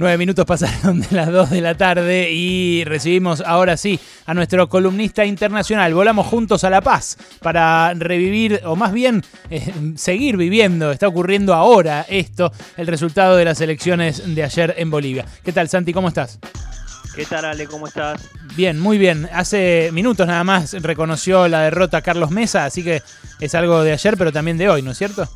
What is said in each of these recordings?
Nueve minutos pasaron de las dos de la tarde y recibimos ahora sí a nuestro columnista internacional. Volamos juntos a La Paz para revivir, o más bien eh, seguir viviendo, está ocurriendo ahora esto, el resultado de las elecciones de ayer en Bolivia. ¿Qué tal, Santi? ¿Cómo estás? ¿Qué tal, Ale? ¿Cómo estás? Bien, muy bien. Hace minutos nada más reconoció la derrota Carlos Mesa, así que es algo de ayer, pero también de hoy, ¿no es cierto?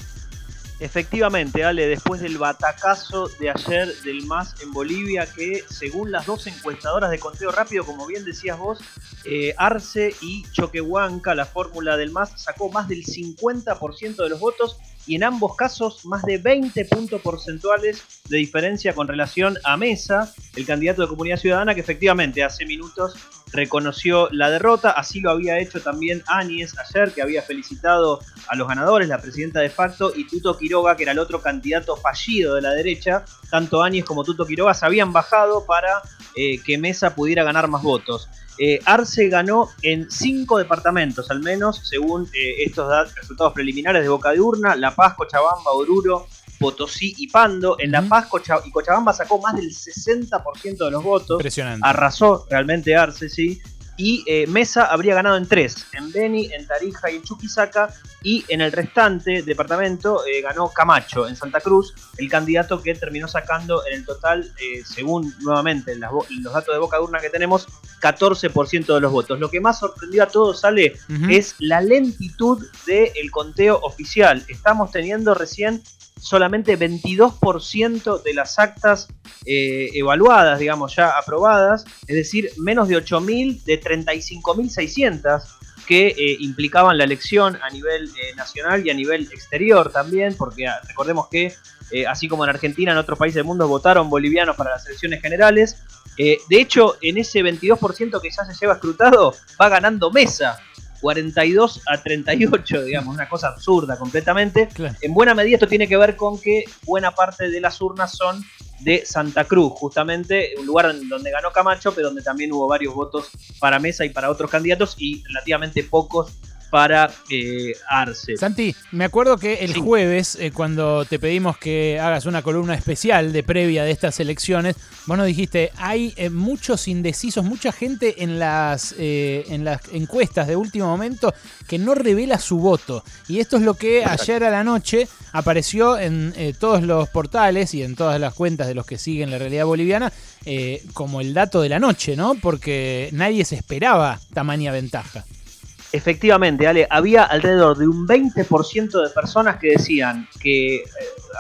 Efectivamente, Ale, después del batacazo de ayer del MAS en Bolivia, que según las dos encuestadoras de conteo rápido, como bien decías vos, eh, Arce y Choquehuanca, la fórmula del MAS, sacó más del 50% de los votos y en ambos casos más de 20 puntos porcentuales de diferencia con relación a Mesa, el candidato de Comunidad Ciudadana, que efectivamente hace minutos reconoció la derrota. Así lo había hecho también Áñez ayer, que había felicitado a los ganadores, la presidenta de facto, y Tuto Quiroga, que era el otro candidato fallido de la derecha. Tanto Áñez como Tuto Quiroga se habían bajado para eh, que Mesa pudiera ganar más votos. Eh, Arce ganó en cinco departamentos, al menos, según eh, estos resultados preliminares de Boca de Urna, La Paz, Cochabamba, Oruro, Potosí y Pando. En La Paz y Cochabamba sacó más del 60% de los votos. Impresionante. Arrasó realmente Arce, sí y eh, Mesa habría ganado en tres, en Beni, en Tarija y en Chuquisaca, y en el restante departamento eh, ganó Camacho, en Santa Cruz, el candidato que terminó sacando en el total, eh, según nuevamente los datos de boca de urna que tenemos, 14% de los votos. Lo que más sorprendió a todos, sale, es la lentitud del conteo oficial. Estamos teniendo recién solamente 22% de las actas eh, evaluadas, digamos, ya aprobadas, es decir, menos de 8.000 de 35.600 que eh, implicaban la elección a nivel eh, nacional y a nivel exterior también, porque ah, recordemos que así como en Argentina, en otros países del mundo votaron bolivianos para las elecciones generales. de hecho, en ese 22% que ya se lleva escrutado, va ganando Mesa, 42 a 38, digamos, una cosa absurda completamente. En buena medida esto tiene que ver con que buena parte de las urnas son de Santa Cruz, justamente un lugar donde ganó Camacho, pero donde también hubo varios votos para Mesa y para otros candidatos y relativamente pocos para eh, Arce. Santi, me acuerdo que el jueves, eh, cuando te pedimos que hagas una columna especial de previa de estas elecciones, vos nos dijiste, hay eh, muchos indecisos, mucha gente en las, en las encuestas de último momento que no revela su voto. Y esto es lo que ayer a la noche apareció en todos los portales y en todas las cuentas de los que siguen la realidad boliviana como el dato de la noche, ¿no? Porque nadie se esperaba tamaña ventaja. Efectivamente, Ale, había alrededor de un 20% de personas que decían que eh,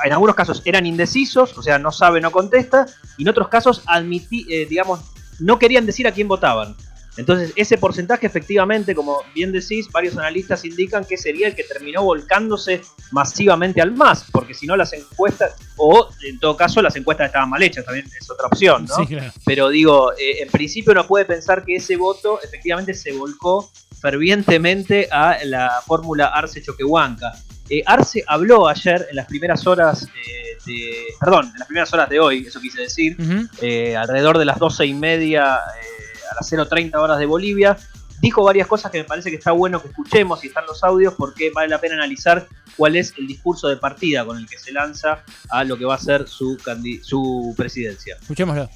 en algunos casos eran indecisos, o sea, no sabe, no contesta, y en otros casos admití, eh, digamos, no querían decir a quién votaban. Entonces, ese porcentaje efectivamente, como bien decís, varios analistas indican que sería el que terminó volcándose masivamente al más, porque si no las encuestas, o en todo caso las encuestas estaban mal hechas, también es otra opción, ¿no? Pero digo, eh, en principio uno puede pensar que ese voto efectivamente se volcó fervientemente a la fórmula Arce Choquehuanca. Eh, Arce habló ayer en las primeras horas eh, de. Perdón, en las primeras horas de hoy, eso quise decir, eh, alrededor de las doce y media a las 0.30 horas de Bolivia. Dijo varias cosas que me parece que está bueno que escuchemos y están los audios porque vale la pena analizar cuál es el discurso de partida con el que se lanza a lo que va a ser su, su presidencia. Escuchémoslo.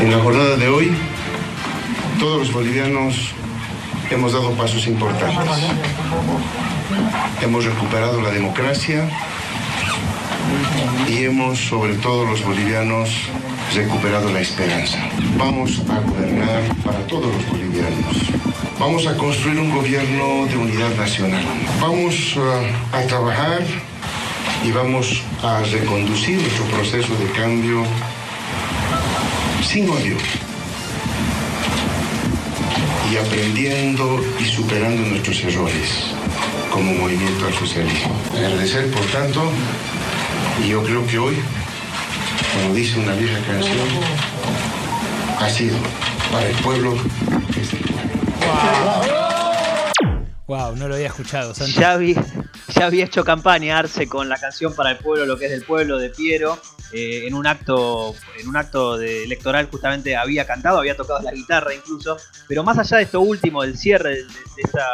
En la jornada de hoy, todos los bolivianos hemos dado pasos importantes. Hemos recuperado la democracia y hemos, sobre todo los bolivianos, recuperado la esperanza. Vamos a gobernar para todos los bolivianos. Vamos a construir un gobierno de unidad nacional. Vamos uh, a trabajar y vamos a reconducir nuestro proceso de cambio sin odio y aprendiendo y superando nuestros errores como movimiento al socialismo. Agradecer, por tanto, y yo creo que hoy, como dice una vieja canción, ha sido para el pueblo Wow, no lo había escuchado, Ya, ya había hecho campaña Arce con la canción para el pueblo, lo que es del pueblo de Piero. Eh, en un acto en un acto de electoral justamente había cantado, había tocado la guitarra incluso, pero más allá de esto último, del cierre de, esta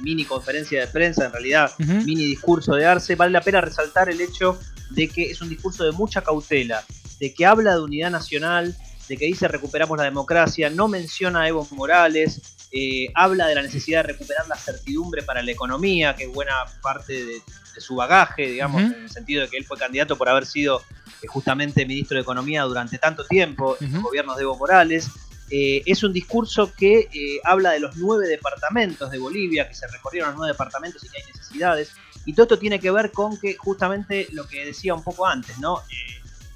mini conferencia de prensa, en realidad mini discurso de Arce, vale la pena resaltar el hecho de que es un discurso de mucha cautela. de que habla de unidad nacional, de que dice recuperamos la democracia, no menciona a Evo Morales, eh, habla de la necesidad de recuperar la certidumbre para la economía, que es buena parte de, su bagaje, digamos, en el sentido de que él fue candidato por haber sido eh, justamente ministro de Economía durante tanto tiempo en los gobiernos de Evo Morales. Eh, es un discurso que habla de los nueve departamentos de Bolivia, que se recorrieron los nueve departamentos y que hay necesidades. Y todo esto tiene que ver con que justamente lo que decía un poco antes, ¿no?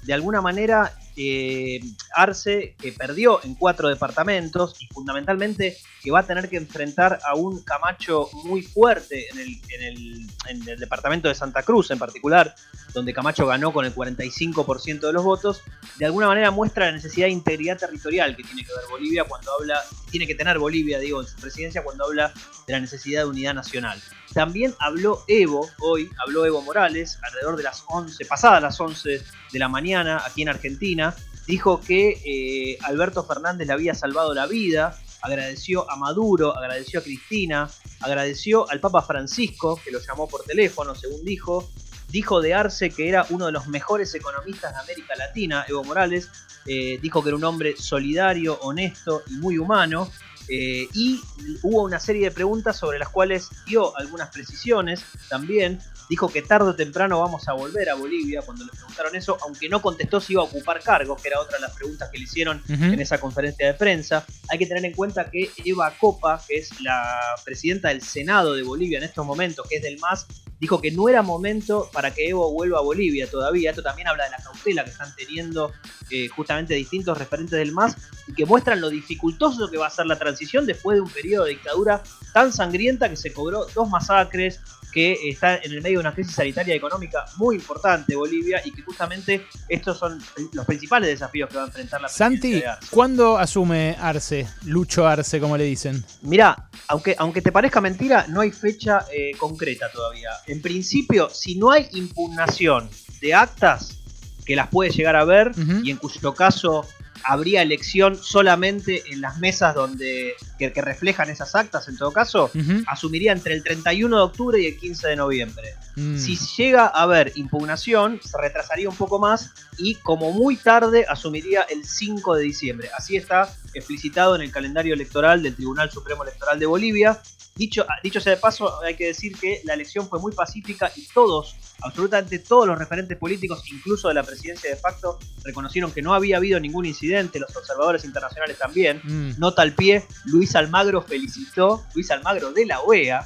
de alguna manera eh, Arce, que perdió en cuatro departamentos y fundamentalmente que va a tener que enfrentar a un Camacho muy fuerte en el, en el, departamento de Santa Cruz en particular, donde Camacho ganó con el 45% de los votos, de alguna manera muestra la necesidad de integridad territorial que tiene que ver Bolivia cuando habla, tiene que tener Bolivia, digo, en su presidencia cuando habla de la necesidad de unidad nacional. También habló Evo, hoy habló Evo Morales, alrededor de las 11, pasadas las 11 de la mañana, aquí en Argentina, dijo que eh, Alberto Fernández le había salvado la vida, agradeció a Maduro, agradeció a Cristina, agradeció al Papa Francisco, que lo llamó por teléfono, según dijo, dijo de Arce que era uno de los mejores economistas de América Latina, Evo Morales, eh, dijo que era un hombre solidario, honesto y muy humano, eh, y hubo una serie de preguntas sobre las cuales dio algunas precisiones también. Dijo que tarde o temprano vamos a volver a Bolivia cuando le preguntaron eso, aunque no contestó si iba a ocupar cargos, que era otra de las preguntas que le hicieron en esa conferencia de prensa. Hay que tener en cuenta que Eva Copa, que es la presidenta del Senado de Bolivia en estos momentos, que es del MAS, dijo que no era momento para que Evo vuelva a Bolivia todavía. Esto también habla de la cautela que están teniendo eh, justamente distintos referentes del MAS y que muestran lo dificultoso que va a ser la transición después de un periodo de dictadura tan sangrienta que se cobró dos masacres, que está en el medio de una crisis sanitaria y económica muy importante Bolivia y que justamente estos son los principales desafíos que va a enfrentar la Santi, ¿cuándo asume Arce? Lucho Arce, como le dicen. Mira, aunque, aunque te parezca mentira, no hay fecha eh, concreta todavía. En principio, si no hay impugnación de actas, que las puede llegar a ver y en cuyo caso habría elección solamente en las mesas donde que, reflejan esas actas, en todo caso, asumiría entre el 31 de octubre y el 15 de noviembre. Mm. Si llega a haber impugnación, se retrasaría un poco más y como muy tarde asumiría el 5 de diciembre. Así está explicitado en el calendario electoral del Tribunal Supremo Electoral de Bolivia. Dicho, dicho sea de paso, hay que decir que la elección fue muy pacífica y todos, absolutamente todos los referentes políticos, incluso de la presidencia de facto, reconocieron que no había habido ningún incidente, los observadores internacionales también. Mm. Nota al pie, Luis Almagro felicitó, Luis Almagro de la OEA,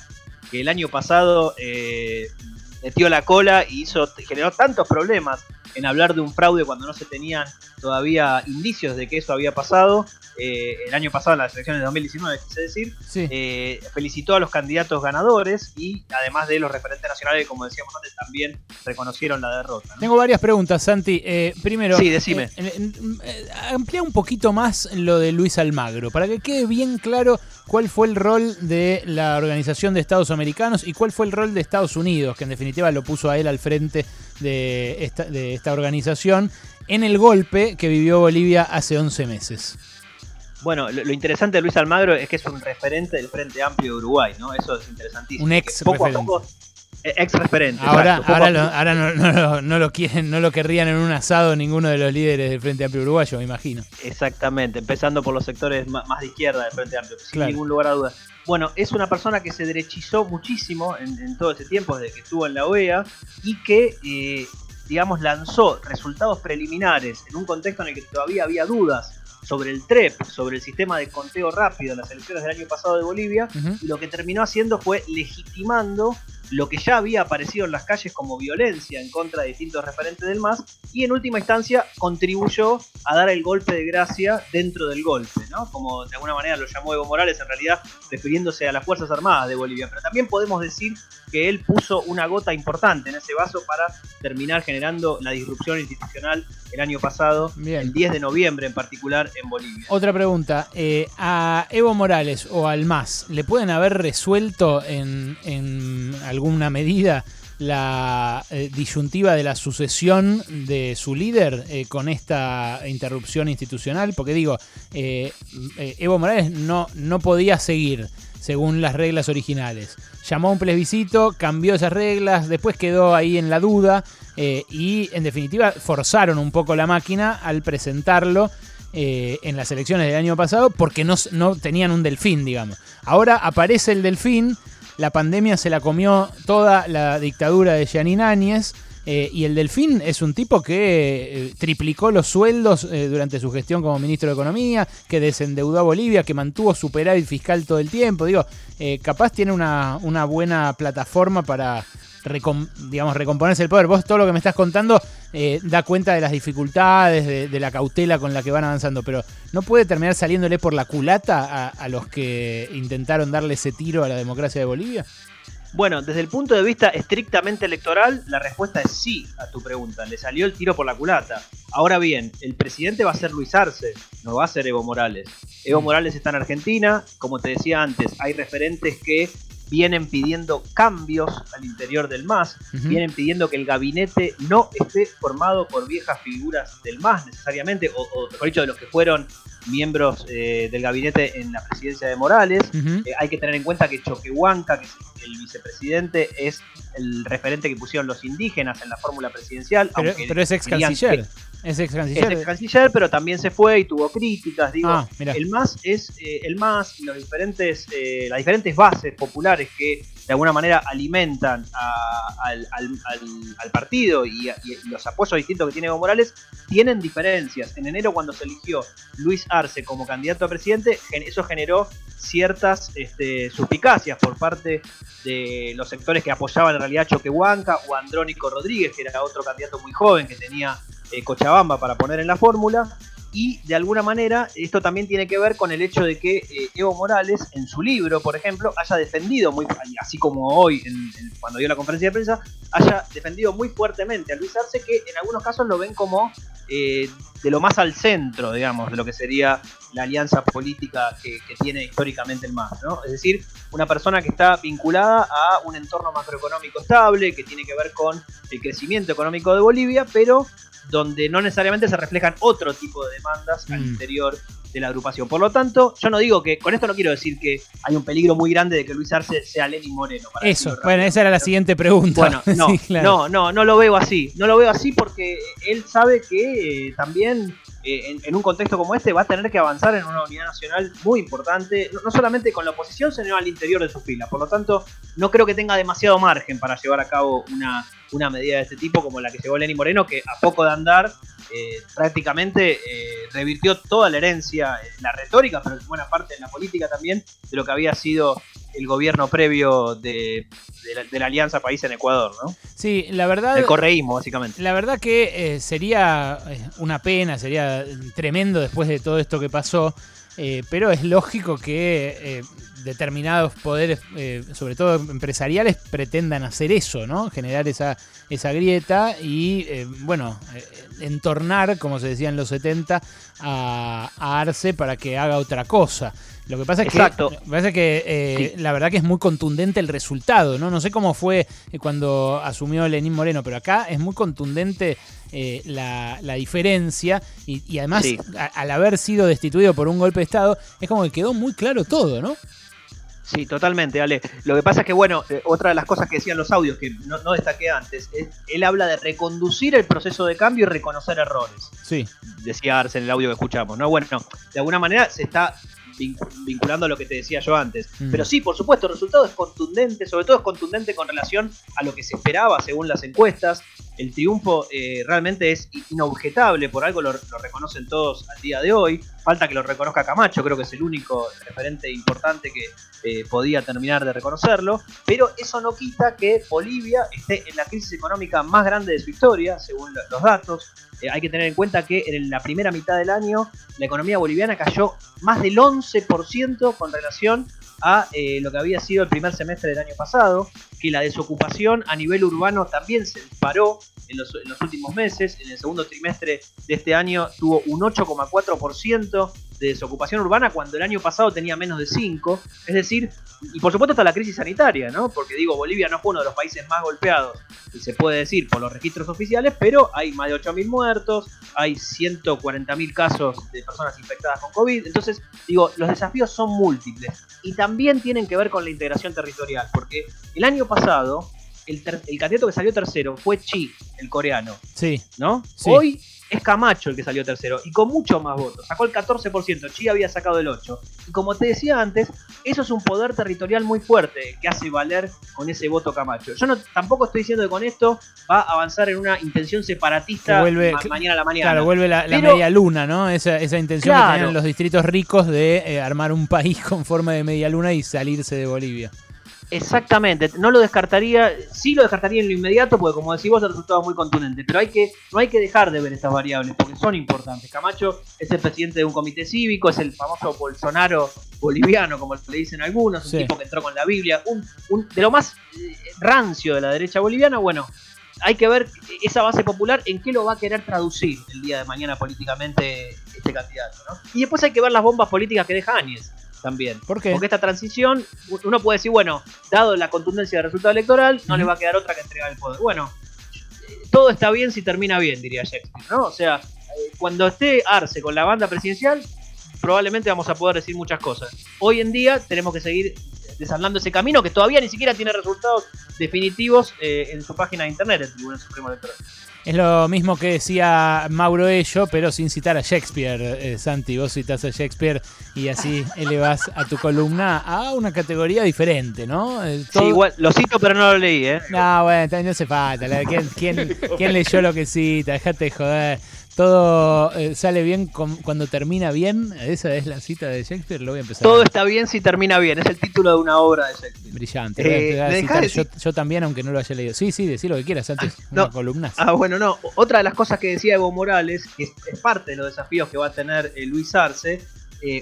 que el año pasado eh, metió la cola y hizo, generó tantos problemas en hablar de un fraude cuando no se tenían todavía indicios de que eso había pasado. Eh, el año pasado, en las elecciones de 2019, quise decir, eh, felicitó a los candidatos ganadores y además de los referentes nacionales, como decíamos antes, también reconocieron la derrota. Tengo varias preguntas, Santi. Eh, primero, sí, decime. amplía un poquito más lo de Luis Almagro, para que quede bien claro cuál fue el rol de la Organización de Estados Americanos y cuál fue el rol de Estados Unidos, que en definitiva lo puso a él al frente de esta, de esta organización en el golpe que vivió Bolivia hace 11 meses. Bueno, lo, interesante de Luis Almagro es que es un referente del Frente Amplio de Uruguay, ¿no? Eso es interesantísimo. Un ex referente. Eh, ex referente. Ahora, ahora, no, lo quieren, no lo querrían en un asado ninguno de los líderes del Frente Amplio Uruguayo, me imagino. Exactamente, empezando por los sectores más, de izquierda del Frente Amplio, sin ningún lugar a dudas. Bueno, es una persona que se derechizó muchísimo en, todo ese tiempo, desde que estuvo en la OEA, y que, eh, digamos, lanzó resultados preliminares en un contexto en el que todavía había dudas sobre el TREP, sobre el sistema de conteo rápido en las elecciones del año pasado de Bolivia, y lo que terminó haciendo fue legitimando lo que ya había aparecido en las calles como violencia en contra de distintos referentes del MAS y en última instancia contribuyó a dar el golpe de gracia dentro del golpe, ¿no? Como de alguna manera lo llamó Evo Morales en realidad refiriéndose a las Fuerzas Armadas de Bolivia, pero también podemos decir que él puso una gota importante en ese vaso para terminar generando la disrupción institucional el año pasado, el 10 de noviembre en particular en Bolivia. Otra pregunta, eh, ¿a Evo Morales o al MAS le pueden haber resuelto en, en alguna medida la eh, disyuntiva de la sucesión de su líder eh, con esta interrupción institucional? Porque digo, eh, Evo Morales no, no podía seguir según las reglas originales. Llamó a un plebiscito, cambió esas reglas, después quedó ahí en la duda y en definitiva forzaron un poco la máquina al presentarlo en las elecciones del año pasado porque no, no tenían un delfín, digamos. Ahora aparece el delfín la pandemia se la comió toda la dictadura de Yanin Áñez. Eh, y el Delfín es un tipo que eh, triplicó los sueldos eh, durante su gestión como ministro de Economía, que desendeudó a Bolivia, que mantuvo superávit fiscal todo el tiempo. Digo, capaz tiene una, una buena plataforma para digamos, recomponerse el poder. Vos todo lo que me estás contando eh, da cuenta de las dificultades, de, la cautela con la que van avanzando, pero ¿no puede terminar saliéndole por la culata a, los que intentaron darle ese tiro a la democracia de Bolivia? Bueno, desde el punto de vista estrictamente electoral, la respuesta es sí a tu pregunta. Le salió el tiro por la culata. Ahora bien, el presidente va a ser Luis Arce, no va a ser Evo Morales. Evo mm. Morales está en Argentina, como te decía antes, hay referentes que vienen pidiendo cambios al interior del MAS, vienen pidiendo que el gabinete no esté formado por viejas figuras del MAS necesariamente, o, mejor dicho, de los que fueron miembros eh, del gabinete en la presidencia de Morales. Eh, hay que tener en cuenta que Choquehuanca, que es el vicepresidente, es el referente que pusieron los indígenas en la fórmula presidencial. Pero, es ex canciller. Es ex canciller. ex canciller, pero también se fue y tuvo críticas. Digo, ah, el MAS es eh, el MAS y los diferentes, eh, las diferentes bases populares que de alguna manera alimentan al, partido y, los apoyos distintos que tiene Evo Morales tienen diferencias. En enero, cuando se eligió Luis Arce como candidato a presidente, eso generó ciertas este, suspicacias por parte de los sectores que apoyaban en realidad Choquehuanca o Andrónico Rodríguez, que era otro candidato muy joven que tenía eh, Cochabamba para poner en la fórmula. Y de alguna manera esto también tiene que ver con el hecho de que eh, Evo Morales en su libro, por ejemplo, haya defendido muy, así como hoy cuando dio la conferencia de prensa, haya defendido muy fuertemente a Luis Arce, que en algunos casos lo ven como eh, de lo más al centro, digamos, de lo que sería la alianza política que, tiene históricamente el MAS, ¿no? Es decir, una persona que está vinculada a un entorno macroeconómico estable, que tiene que ver con el crecimiento económico de Bolivia, pero donde no necesariamente se reflejan otro tipo de demandas al mm. interior de la agrupación. Por lo tanto, yo no digo que, con esto no quiero decir que hay un peligro muy grande de que Luis Arce sea Lenin Moreno. Eso, bueno, esa era la siguiente pregunta. Bueno, no, no, no, no lo veo así. No lo veo así porque él sabe que eh, también eh, en, un contexto como este va a tener que avanzar en una unidad nacional muy importante, no, solamente con la oposición, sino al interior de su fila. Por lo tanto, no creo que tenga demasiado margen para llevar a cabo una, una medida de este tipo como la que llevó Lenín Moreno, que a poco de andar eh, prácticamente eh, revirtió toda la herencia, la retórica, pero en buena parte en la política también, de lo que había sido el gobierno previo de, la, Alianza País en Ecuador, ¿no? Sí, la verdad. El correísmo, básicamente. La verdad que eh, sería eh, una pena, sería tremendo después de todo esto que pasó. Eh, pero es lógico que determinados poderes, sobre todo empresariales, pretendan hacer eso, ¿no? Generar esa, esa grieta y, bueno, entornar, como se decía en los 70, a Arce para que haga otra cosa. Lo que pasa es que, que eh, la verdad que es muy contundente el resultado, ¿no? No sé cómo fue eh, cuando asumió Lenín Moreno, pero acá es muy contundente eh, la, diferencia y, además al haber sido destituido por un golpe de Estado, es como que quedó muy claro todo, ¿no? Sí, totalmente, Ale. Lo que pasa es que, bueno, otra de las cosas que decían los audios, que no, no, destaqué antes, es él habla de reconducir el proceso de cambio y reconocer errores. Sí. Decía Arce en el audio que escuchamos, ¿no? Bueno, de alguna manera se está vinculando a lo que te decía yo antes. Mm. Pero sí, por supuesto, el resultado es contundente, sobre todo es contundente con relación a lo que se esperaba según las encuestas. El triunfo eh, realmente es inobjetable, por algo lo, reconocen todos al día de hoy. Falta que lo reconozca Camacho, creo que es el único referente importante que eh, podía terminar de reconocerlo. Pero eso no quita que Bolivia esté en la crisis económica más grande de su historia, según los datos. Eh, hay que tener en cuenta que en la primera mitad del año la economía boliviana cayó más del 11% con relación a eh, lo que había sido el primer semestre del año pasado, que la desocupación a nivel urbano también se disparó en los, últimos meses, en el segundo trimestre de este año tuvo un 8,4% de desocupación urbana cuando el año pasado tenía menos de 5. Es decir, y por supuesto está la crisis sanitaria, ¿no? Porque digo, Bolivia no fue uno de los países más golpeados, se puede decir, por los registros oficiales, pero hay más de 8.000 muertos, hay 140.000 casos de personas infectadas con COVID. Entonces, digo, los desafíos son múltiples y también tienen que ver con la integración territorial, porque el año pasado el, candidato que salió tercero fue Chi, el coreano. Sí. ¿No? Sí. Hoy es Camacho el que salió tercero y con mucho más votos. Sacó el 14%, Chi había sacado el 8%. Y como te decía antes, eso es un poder territorial muy fuerte que hace valer con ese voto Camacho. Yo no, tampoco estoy diciendo que con esto va a avanzar en una intención separatista mañana a la mañana. Claro, vuelve la, media luna, ¿no? Esa, intención que tenían los distritos ricos de eh, armar un país con forma de media luna y salirse de Bolivia. Exactamente, no lo descartaría, sí lo descartaría en lo inmediato, porque como decís vos, el resultado es muy contundente, pero hay que, no hay que dejar de ver estas variables, porque son importantes. Camacho es el presidente de un comité cívico, es el famoso Bolsonaro boliviano, como le dicen algunos, un tipo que entró con la Biblia, un, de lo más eh, rancio de la derecha boliviana, bueno, hay que ver esa base popular en qué lo va a querer traducir el día de mañana políticamente este candidato, ¿no? Y después hay que ver las bombas políticas que deja Áñez también. ¿Por qué? Porque esta transición, uno puede decir, bueno, dado la contundencia del resultado electoral, no le va a quedar otra que entregar el poder. Bueno, todo está bien si termina bien, diría Shakespeare, ¿no? O sea, cuando esté Arce con la banda presidencial, probablemente vamos a poder decir muchas cosas. Hoy en día tenemos que seguir desandando ese camino que todavía ni siquiera tiene resultados definitivos eh, en su página de internet, el Tribunal Supremo Electoral. Es lo mismo que decía Mauro Ello, pero sin citar a Shakespeare, eh, Santi. Vos citas a Shakespeare y así elevas a tu columna a una categoría diferente, ¿no? Eh, sí, igual, lo cito, pero no lo leí, ¿eh? No, bueno, no hace falta. ¿Quién, quién, leyó lo que cita? Dejate de joder todo eh, sale bien cuando termina bien. Esa es la cita de Shakespeare. Lo voy a empezar. Todo está bien si termina bien. Es el título de una obra de Shakespeare. Brillante. Eh, yo, también, aunque no lo haya leído. Sí, sí, decir lo que quieras antes. Ah, no. columna. Ah, bueno, no. Otra de las cosas que decía Evo Morales, que es, parte de los desafíos que va a tener eh, Luis Arce,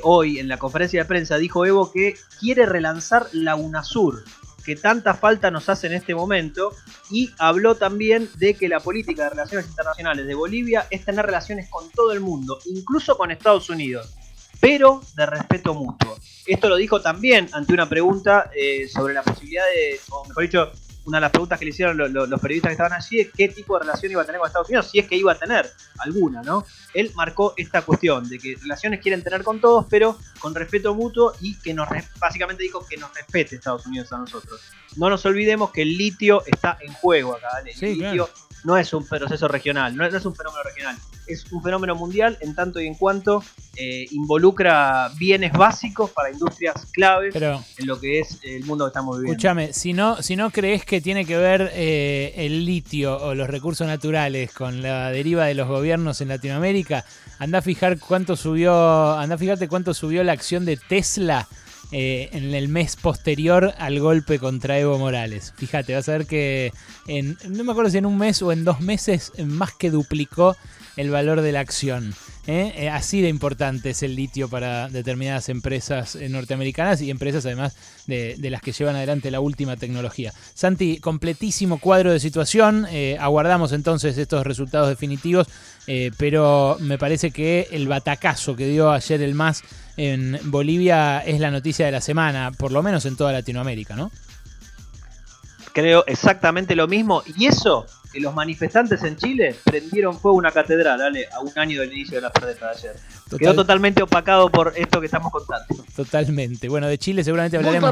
hoy en la conferencia de prensa dijo Evo que quiere relanzar la UNASUR que tanta falta nos hace en este momento y habló también de que la política de relaciones internacionales de Bolivia es tener relaciones con todo el mundo, incluso con Estados Unidos, pero de respeto mutuo. Esto lo dijo también ante una pregunta eh, sobre la posibilidad de, o mejor dicho, una de las preguntas que le hicieron los, periodistas que estaban allí es qué tipo de relación iba a tener con Estados Unidos, si es que iba a tener alguna, ¿no? Él marcó esta cuestión de que relaciones quieren tener con todos, pero con respeto mutuo y que nos, básicamente dijo que nos respete Estados Unidos a nosotros. No nos olvidemos que el litio está en juego acá, ¿vale? el litio no es un proceso regional, no es un fenómeno regional es un fenómeno mundial en tanto y en cuanto eh, involucra bienes básicos para industrias claves en lo que es el mundo que estamos viviendo. Escúchame, si no, si no crees que tiene que ver eh, el litio o los recursos naturales con la deriva de los gobiernos en Latinoamérica, anda a fijar cuánto subió, anda a fijarte cuánto subió la acción de Tesla. Eh, en el mes posterior al golpe contra Evo Morales. Fíjate, vas a ver que en, no me acuerdo si en un mes o en dos meses más que duplicó el valor de la acción. ¿eh? Eh, así de importante es el litio para determinadas empresas eh, norteamericanas y empresas además de, las que llevan adelante la última tecnología. Santi, completísimo cuadro de situación. aguardamos entonces estos resultados definitivos, pero me parece que el batacazo que dio ayer el MAS en Bolivia es la noticia de la semana, por lo menos en toda Latinoamérica, ¿no? Creo exactamente lo mismo. Y eso que los manifestantes en Chile prendieron fuego una catedral, dale, a un año del inicio de la protesta de ayer. Quedó totalmente opacado por esto que estamos contando. Totalmente. Bueno, de Chile seguramente hablaremos.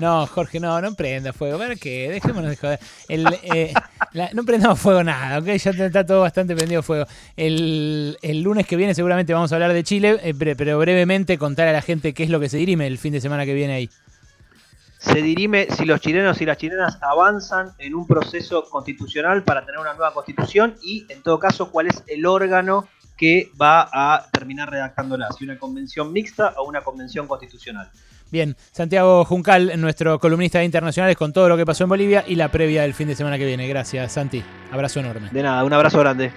No, Jorge, no, no prenda fuego. ¿Para qué? Dejémonos de joder. Eh, no prendamos fuego nada, ¿ok? Ya está todo bastante prendido fuego. El, lunes que viene seguramente vamos a hablar de Chile, eh, pero brevemente contar a la gente qué es lo que se dirime el fin de semana que viene ahí se dirime si los chilenos y las chilenas avanzan en un proceso constitucional para tener una nueva constitución y, en todo caso, cuál es el órgano que va a terminar redactándola, si una convención mixta o una convención constitucional. Bien, Santiago Juncal, nuestro columnista de internacionales, con todo lo que pasó en Bolivia y la previa del fin de semana que viene. Gracias, Santi. Abrazo enorme. De nada, un abrazo grande.